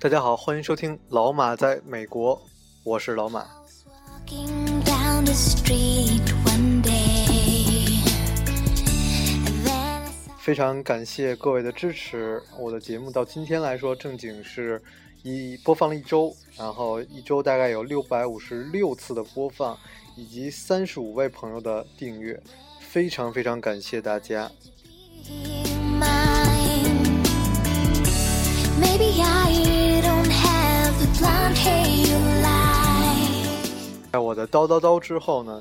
大家好，欢迎收听《老马在美国》，我是老马。非常感谢各位的支持，我的节目到今天来说正经是一播放了一周，然后一周大概有六百五十六次的播放，以及三十五位朋友的订阅，非常非常感谢大家。在我的叨叨叨之后呢，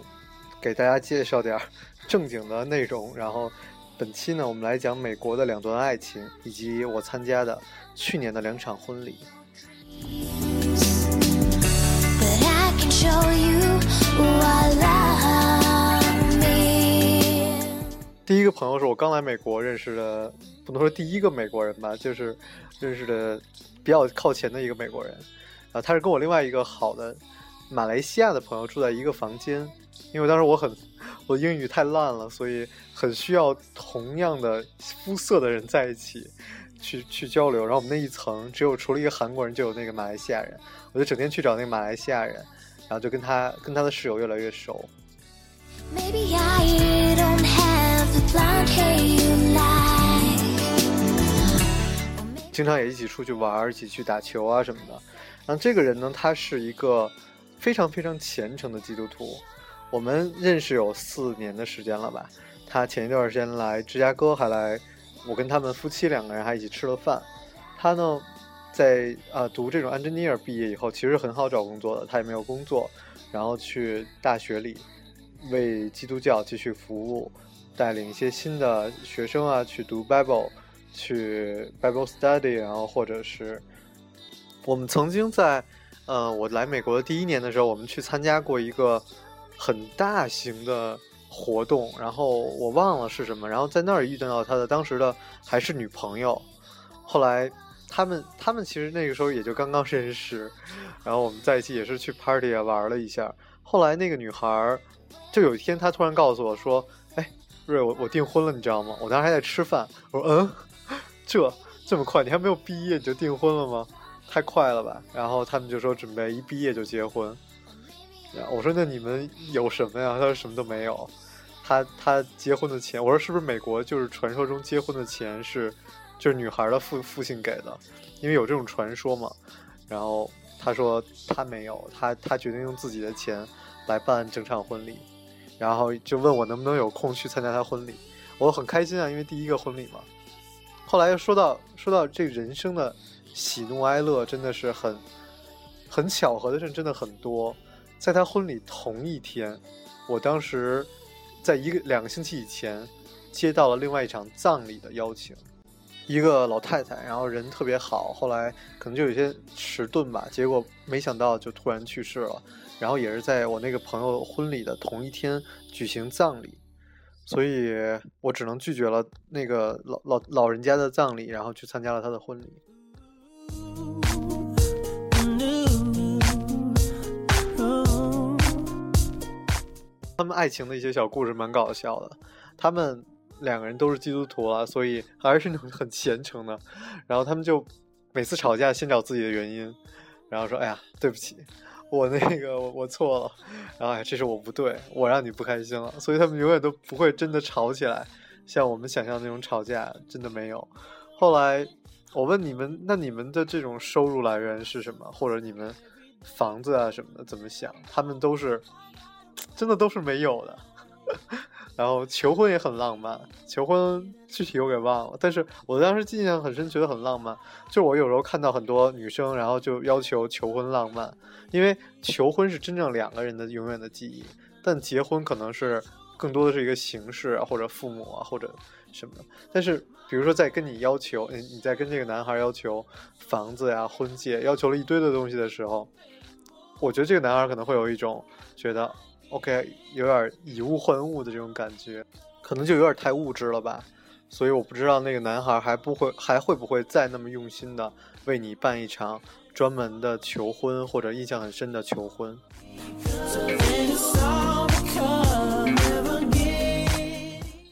给大家介绍点 正经的内容。然后，本期呢，我们来讲美国的两段爱情，以及我参加的去年的两场婚礼。第一个朋友是我刚来美国认识的，不能说第一个美国人吧，就是认识的比较靠前的一个美国人。啊，他是跟我另外一个好的马来西亚的朋友住在一个房间，因为当时我很我英语太烂了，所以很需要同样的肤色的人在一起去去交流。然后我们那一层只有除了一个韩国人，就有那个马来西亚人，我就整天去找那个马来西亚人，然后就跟他跟他的室友越来越熟。经常也一起出去玩，一起去打球啊什么的。然后这个人呢，他是一个非常非常虔诚的基督徒。我们认识有四年的时间了吧？他前一段时间来芝加哥，还来，我跟他们夫妻两个人还一起吃了饭。他呢，在啊读这种 engineer 毕业以后，其实很好找工作的。他也没有工作，然后去大学里为基督教继续服务。带领一些新的学生啊，去读 Bible，去 Bible study，然后或者是我们曾经在，呃，我来美国的第一年的时候，我们去参加过一个很大型的活动，然后我忘了是什么，然后在那儿遇到他的当时的还是女朋友，后来他们他们其实那个时候也就刚刚认识，然后我们在一起也是去 party 啊玩了一下，后来那个女孩就有一天她突然告诉我说。哎瑞，我我订婚了，你知道吗？我当时还在吃饭。我说，嗯，这这么快？你还没有毕业你就订婚了吗？太快了吧！然后他们就说准备一毕业就结婚。我说那你们有什么呀？他说什么都没有。他他结婚的钱，我说是不是美国就是传说中结婚的钱是就是女孩的父父亲给的？因为有这种传说嘛。然后他说他没有，他他决定用自己的钱来办整场婚礼。然后就问我能不能有空去参加他婚礼，我很开心啊，因为第一个婚礼嘛。后来又说到说到这人生的喜怒哀乐，真的是很很巧合的事，真的很多。在他婚礼同一天，我当时在一个两个星期以前接到了另外一场葬礼的邀请，一个老太太，然后人特别好，后来可能就有些迟钝吧，结果没想到就突然去世了。然后也是在我那个朋友婚礼的同一天举行葬礼，所以我只能拒绝了那个老老老人家的葬礼，然后去参加了他的婚礼。他们爱情的一些小故事蛮搞笑的，他们两个人都是基督徒了，所以还是那种很虔诚的。然后他们就每次吵架先找自己的原因，然后说：“哎呀，对不起。”我那个我错了，然后哎，这是我不对，我让你不开心了，所以他们永远都不会真的吵起来，像我们想象那种吵架真的没有。后来我问你们，那你们的这种收入来源是什么？或者你们房子啊什么的怎么想？他们都是真的都是没有的。然后求婚也很浪漫，求婚具体我给忘了，但是我当时印象很深，觉得很浪漫。就我有时候看到很多女生，然后就要求求婚浪漫，因为求婚是真正两个人的永远的记忆，但结婚可能是更多的是一个形式啊，或者父母啊，或者什么。但是比如说在跟你要求，你你在跟这个男孩要求房子呀、婚戒，要求了一堆的东西的时候，我觉得这个男孩可能会有一种觉得。OK，有点以物换物的这种感觉，可能就有点太物质了吧。所以我不知道那个男孩还不会还会不会再那么用心的为你办一场专门的求婚或者印象很深的求婚。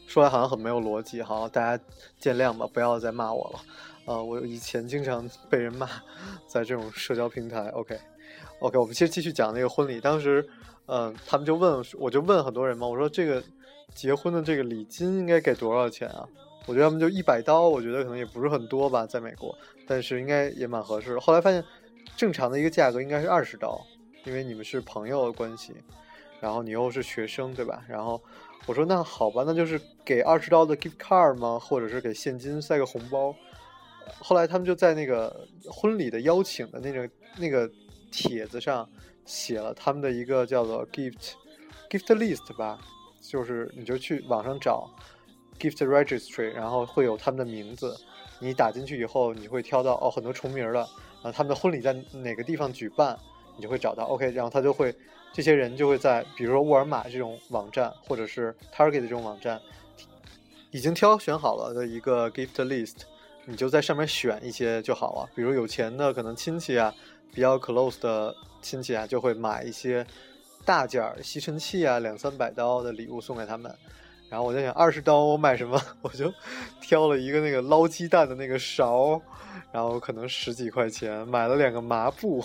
说来好像很没有逻辑，好，大家见谅吧，不要再骂我了。啊，我以前经常被人骂，在这种社交平台。OK OK，我们先继续讲那个婚礼。当时，嗯，他们就问，我就问很多人嘛，我说这个结婚的这个礼金应该给多少钱啊？我觉得他们就一百刀，我觉得可能也不是很多吧，在美国，但是应该也蛮合适。后来发现，正常的一个价格应该是二十刀，因为你们是朋友的关系，然后你又是学生，对吧？然后我说那好吧，那就是给二十刀的 gift card 吗？或者是给现金塞个红包？后来他们就在那个婚礼的邀请的那个那个帖子上写了他们的一个叫做 gift gift list 吧，就是你就去网上找 gift registry，然后会有他们的名字，你打进去以后，你会挑到哦很多重名的，啊他们的婚礼在哪个地方举办，你就会找到 OK，然后他就会这些人就会在比如说沃尔玛这种网站或者是 Target 这种网站已经挑选好了的一个 gift list。你就在上面选一些就好了，比如有钱的可能亲戚啊，比较 close 的亲戚啊，就会买一些大件儿吸尘器啊，两三百刀的礼物送给他们。然后我在想，二十刀我买什么？我就挑了一个那个捞鸡蛋的那个勺，然后可能十几块钱，买了两个麻布，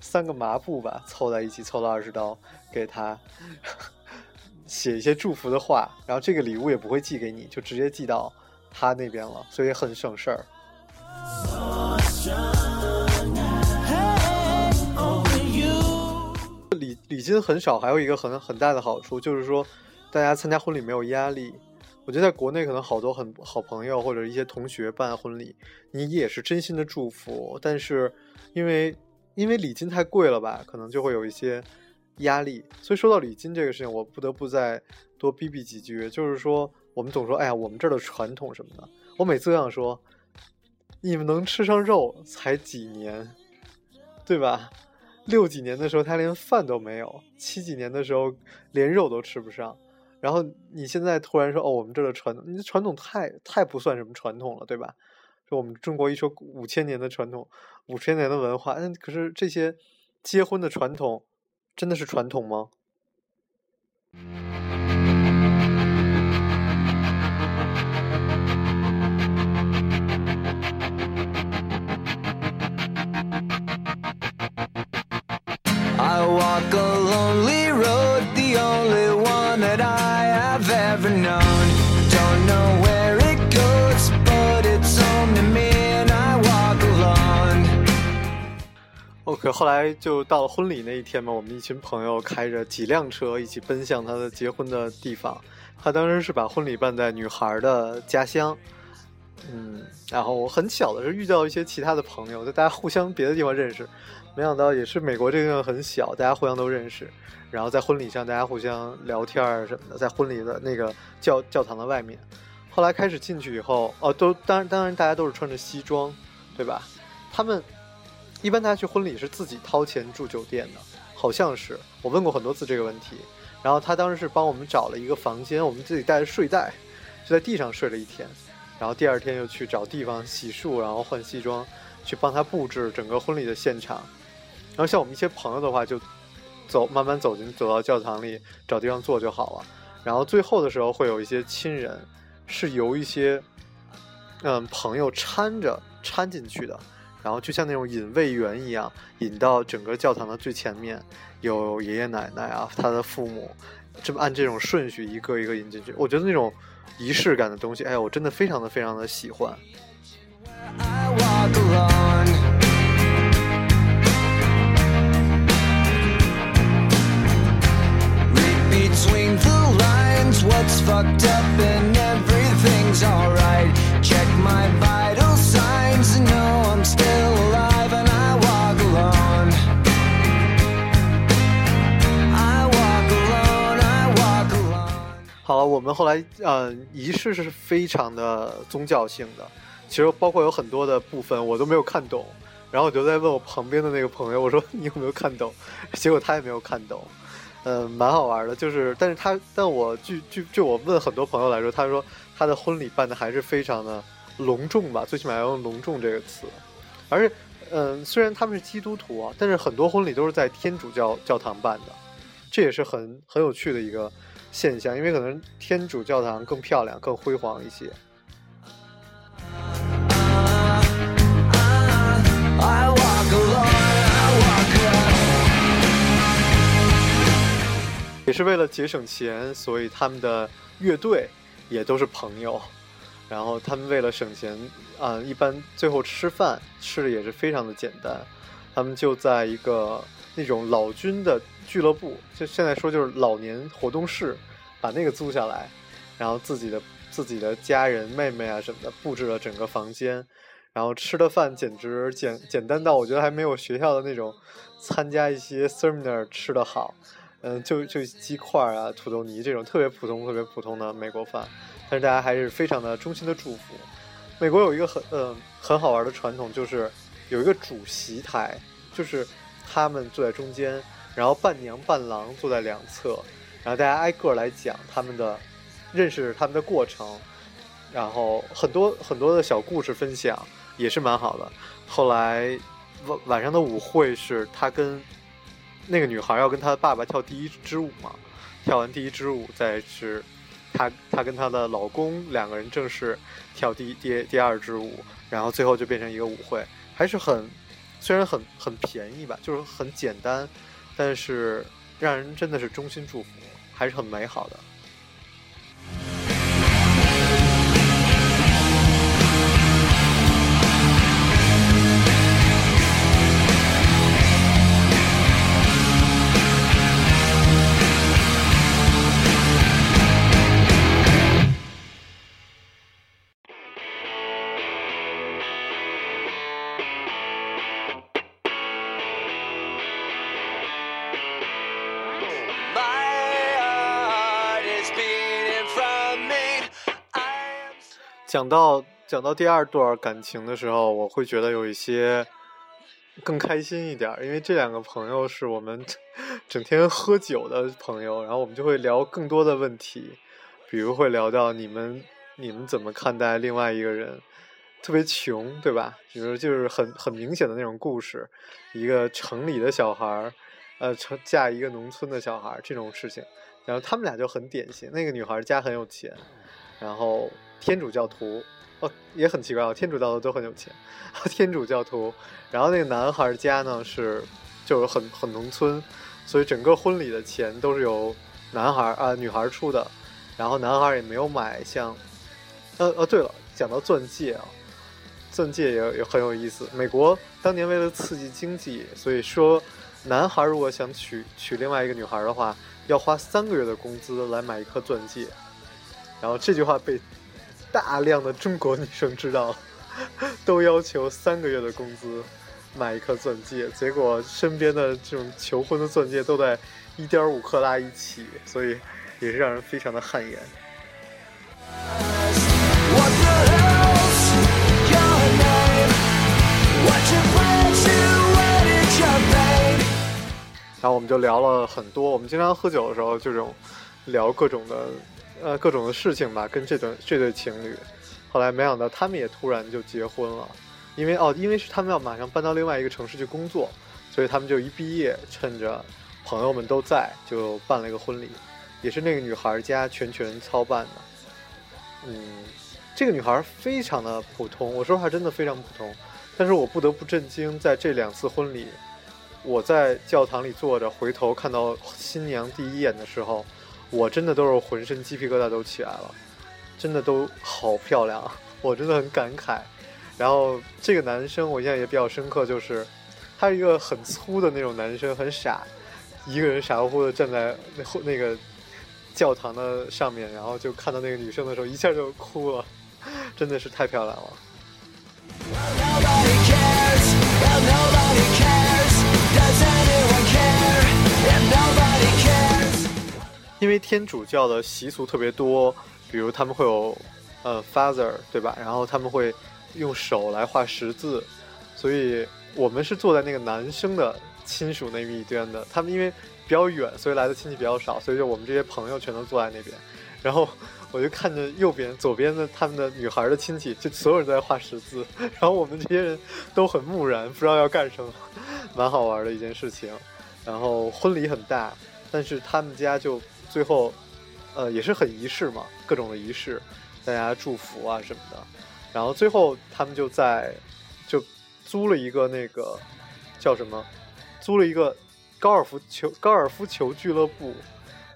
三个麻布吧，凑在一起凑了二十刀给他，写一些祝福的话。然后这个礼物也不会寄给你，就直接寄到。他那边了，所以很省事儿。礼金很少，还有一个很很大的好处就是说，大家参加婚礼没有压力。我觉得在国内可能好多很好朋友或者一些同学办婚礼，你也是真心的祝福，但是因为因为礼金太贵了吧，可能就会有一些压力。所以说到礼金这个事情，我不得不再多逼逼几句，就是说。我们总说，哎呀，我们这儿的传统什么的。我每次都想说，你们能吃上肉才几年，对吧？六几年的时候他连饭都没有，七几年的时候连肉都吃不上。然后你现在突然说，哦，我们这的传统，你的传统太太不算什么传统了，对吧？说我们中国一说五千年的传统，五千年的文化，那可是这些结婚的传统，真的是传统吗可后来就到了婚礼那一天嘛，我们一群朋友开着几辆车一起奔向他的结婚的地方。他当时是把婚礼办在女孩的家乡，嗯，然后我很巧的是遇到一些其他的朋友，就大家互相别的地方认识。没想到也是美国这个地方很小，大家互相都认识，然后在婚礼上大家互相聊天儿什么的，在婚礼的那个教教堂的外面。后来开始进去以后，哦，都当然当然大家都是穿着西装，对吧？他们一般大家去婚礼是自己掏钱住酒店的，好像是我问过很多次这个问题。然后他当时是帮我们找了一个房间，我们自己带着睡袋，就在地上睡了一天，然后第二天又去找地方洗漱，然后换西装，去帮他布置整个婚礼的现场。然后像我们一些朋友的话，就走慢慢走进走到教堂里找地方坐就好了。然后最后的时候会有一些亲人是由一些嗯朋友搀着搀进去的，然后就像那种引位员一样，引到整个教堂的最前面，有爷爷奶奶啊，他的父母，这么按这种顺序一个一个引进去。我觉得那种仪式感的东西，哎呀，我真的非常的非常的喜欢。好了，我们后来呃，仪式是非常的宗教性的，其实包括有很多的部分我都没有看懂，然后我就在问我旁边的那个朋友，我说你有没有看懂？结果他也没有看懂。嗯，蛮好玩的，就是，但是他，但我据据据我问很多朋友来说，他说他的婚礼办的还是非常的隆重吧，最起码要用隆重这个词。而且，嗯，虽然他们是基督徒啊，但是很多婚礼都是在天主教教堂办的，这也是很很有趣的一个现象，因为可能天主教堂更漂亮、更辉煌一些。也是为了节省钱，所以他们的乐队也都是朋友。然后他们为了省钱，啊，一般最后吃饭吃的也是非常的简单，他们就在一个那种老君的。俱乐部，就现在说就是老年活动室，把那个租下来，然后自己的自己的家人、妹妹啊什么的布置了整个房间。然后吃的饭简直简简单到我觉得还没有学校的那种参加一些 seminar 吃的好，嗯，就就鸡块啊、土豆泥这种特别普通、特别普通的美国饭，但是大家还是非常的衷心的祝福。美国有一个很嗯很好玩的传统，就是有一个主席台，就是他们坐在中间，然后伴娘伴郎坐在两侧，然后大家挨个来讲他们的认识他们的过程，然后很多很多的小故事分享。也是蛮好的。后来晚晚上的舞会是他跟那个女孩要跟她爸爸跳第一支舞嘛，跳完第一支舞再是她她跟她的老公两个人正式跳第第第二支舞，然后最后就变成一个舞会，还是很虽然很很便宜吧，就是很简单，但是让人真的是衷心祝福，还是很美好的。到讲到第二段感情的时候，我会觉得有一些更开心一点，因为这两个朋友是我们整天喝酒的朋友，然后我们就会聊更多的问题，比如会聊到你们你们怎么看待另外一个人特别穷，对吧？比如就是很很明显的那种故事，一个城里的小孩儿，呃，成嫁一个农村的小孩儿这种事情，然后他们俩就很典型，那个女孩家很有钱，然后。天主教徒，哦，也很奇怪啊，天主教徒都很有钱，天主教徒。然后那个男孩家呢是，就是很很农村，所以整个婚礼的钱都是由男孩啊女孩出的。然后男孩也没有买像，呃呃，对了，讲到钻戒啊，钻戒也也很有意思。美国当年为了刺激经济，所以说男孩如果想娶娶另外一个女孩的话，要花三个月的工资来买一颗钻戒。然后这句话被。大量的中国女生知道，都要求三个月的工资买一颗钻戒，结果身边的这种求婚的钻戒都在一点五克拉一起，所以也是让人非常的汗颜。然后我们就聊了很多，我们经常喝酒的时候这种聊各种的。呃，各种的事情吧，跟这对这对情侣，后来没想到他们也突然就结婚了，因为哦，因为是他们要马上搬到另外一个城市去工作，所以他们就一毕业，趁着朋友们都在，就办了一个婚礼，也是那个女孩家全权操办的。嗯，这个女孩非常的普通，我说话真的非常普通，但是我不得不震惊，在这两次婚礼，我在教堂里坐着，回头看到新娘第一眼的时候。我真的都是浑身鸡皮疙瘩都起来了，真的都好漂亮，我真的很感慨。然后这个男生我印象也比较深刻，就是他是一个很粗的那种男生，很傻，一个人傻乎乎的站在那后那个教堂的上面，然后就看到那个女生的时候，一下就哭了，真的是太漂亮了。因为天主教的习俗特别多，比如他们会有，呃，Father，对吧？然后他们会用手来画十字，所以我们是坐在那个男生的亲属那一边的。他们因为比较远，所以来的亲戚比较少，所以就我们这些朋友全都坐在那边。然后我就看着右边、左边的他们的女孩的亲戚，就所有人都在画十字，然后我们这些人都很木然，不知道要干什么，蛮好玩的一件事情。然后婚礼很大，但是他们家就。最后，呃，也是很仪式嘛，各种的仪式，大家祝福啊什么的。然后最后他们就在就租了一个那个叫什么，租了一个高尔夫球高尔夫球俱乐部，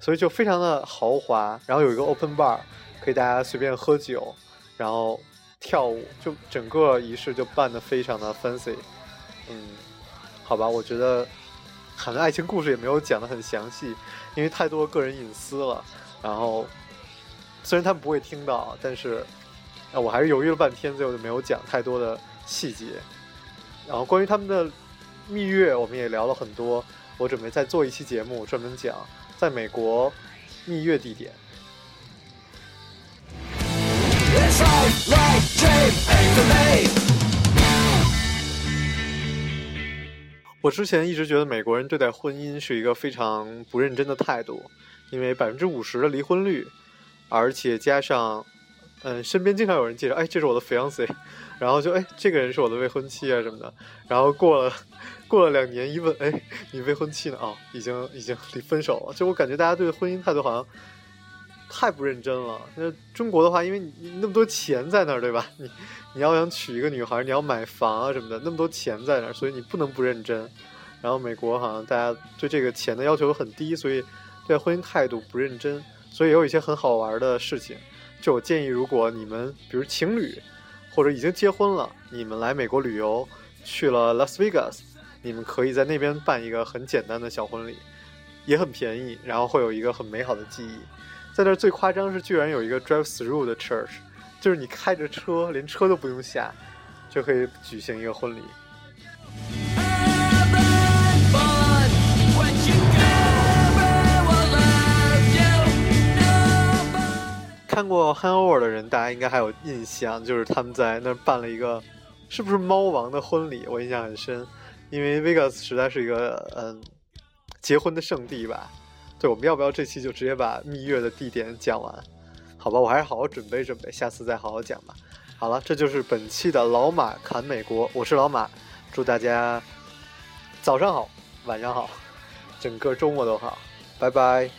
所以就非常的豪华。然后有一个 open bar，可以大家随便喝酒，然后跳舞，就整个仪式就办得非常的 fancy。嗯，好吧，我觉得好像爱情故事也没有讲得很详细，因为太多个人隐私了。然后虽然他们不会听到，但是啊，我还是犹豫了半天，最后就没有讲太多的细节。然后关于他们的蜜月，我们也聊了很多。我准备再做一期节目，专门讲在美国蜜月地点。我之前一直觉得美国人对待婚姻是一个非常不认真的态度，因为百分之五十的离婚率，而且加上，嗯，身边经常有人介绍，哎，这是我的 fiance，然后就哎，这个人是我的未婚妻啊什么的，然后过了。过了两年，一问，哎，你未婚妻呢？哦，已经已经离分手了。就我感觉，大家对婚姻态度好像太不认真了。那中国的话，因为你那么多钱在那儿，对吧？你你要想娶一个女孩，你要买房啊什么的，那么多钱在那儿，所以你不能不认真。然后美国好像大家对这个钱的要求很低，所以对婚姻态度不认真。所以有一些很好玩的事情。就我建议，如果你们比如情侣或者已经结婚了，你们来美国旅游，去了 Las Vegas。你们可以在那边办一个很简单的小婚礼，也很便宜，然后会有一个很美好的记忆。在那儿最夸张是，居然有一个 drive through 的 church，就是你开着车，连车都不用下，就可以举行一个婚礼。看过《Hangover》的人，大家应该还有印象，就是他们在那儿办了一个，是不是猫王的婚礼？我印象很深。因为 Vegas 实在是一个嗯结婚的圣地吧，对，我们要不要这期就直接把蜜月的地点讲完？好吧，我还是好好准备准备，下次再好好讲吧。好了，这就是本期的老马侃美国，我是老马，祝大家早上好，晚上好，整个周末都好，拜拜。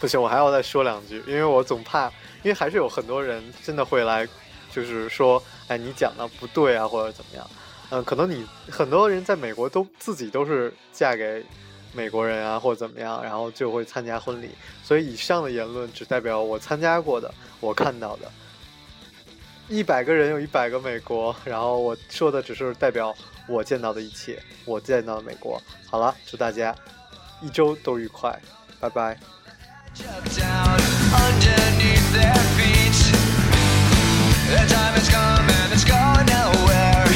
不行，我还要再说两句，因为我总怕，因为还是有很多人真的会来，就是说，哎，你讲的不对啊，或者怎么样，嗯，可能你很多人在美国都自己都是嫁给美国人啊，或者怎么样，然后就会参加婚礼，所以以上的言论只代表我参加过的，我看到的，一百个人有一百个美国，然后我说的只是代表我见到的一切，我见到的美国。好了，祝大家一周都愉快，拜拜。Underneath their feet, the time has come and it's gone nowhere.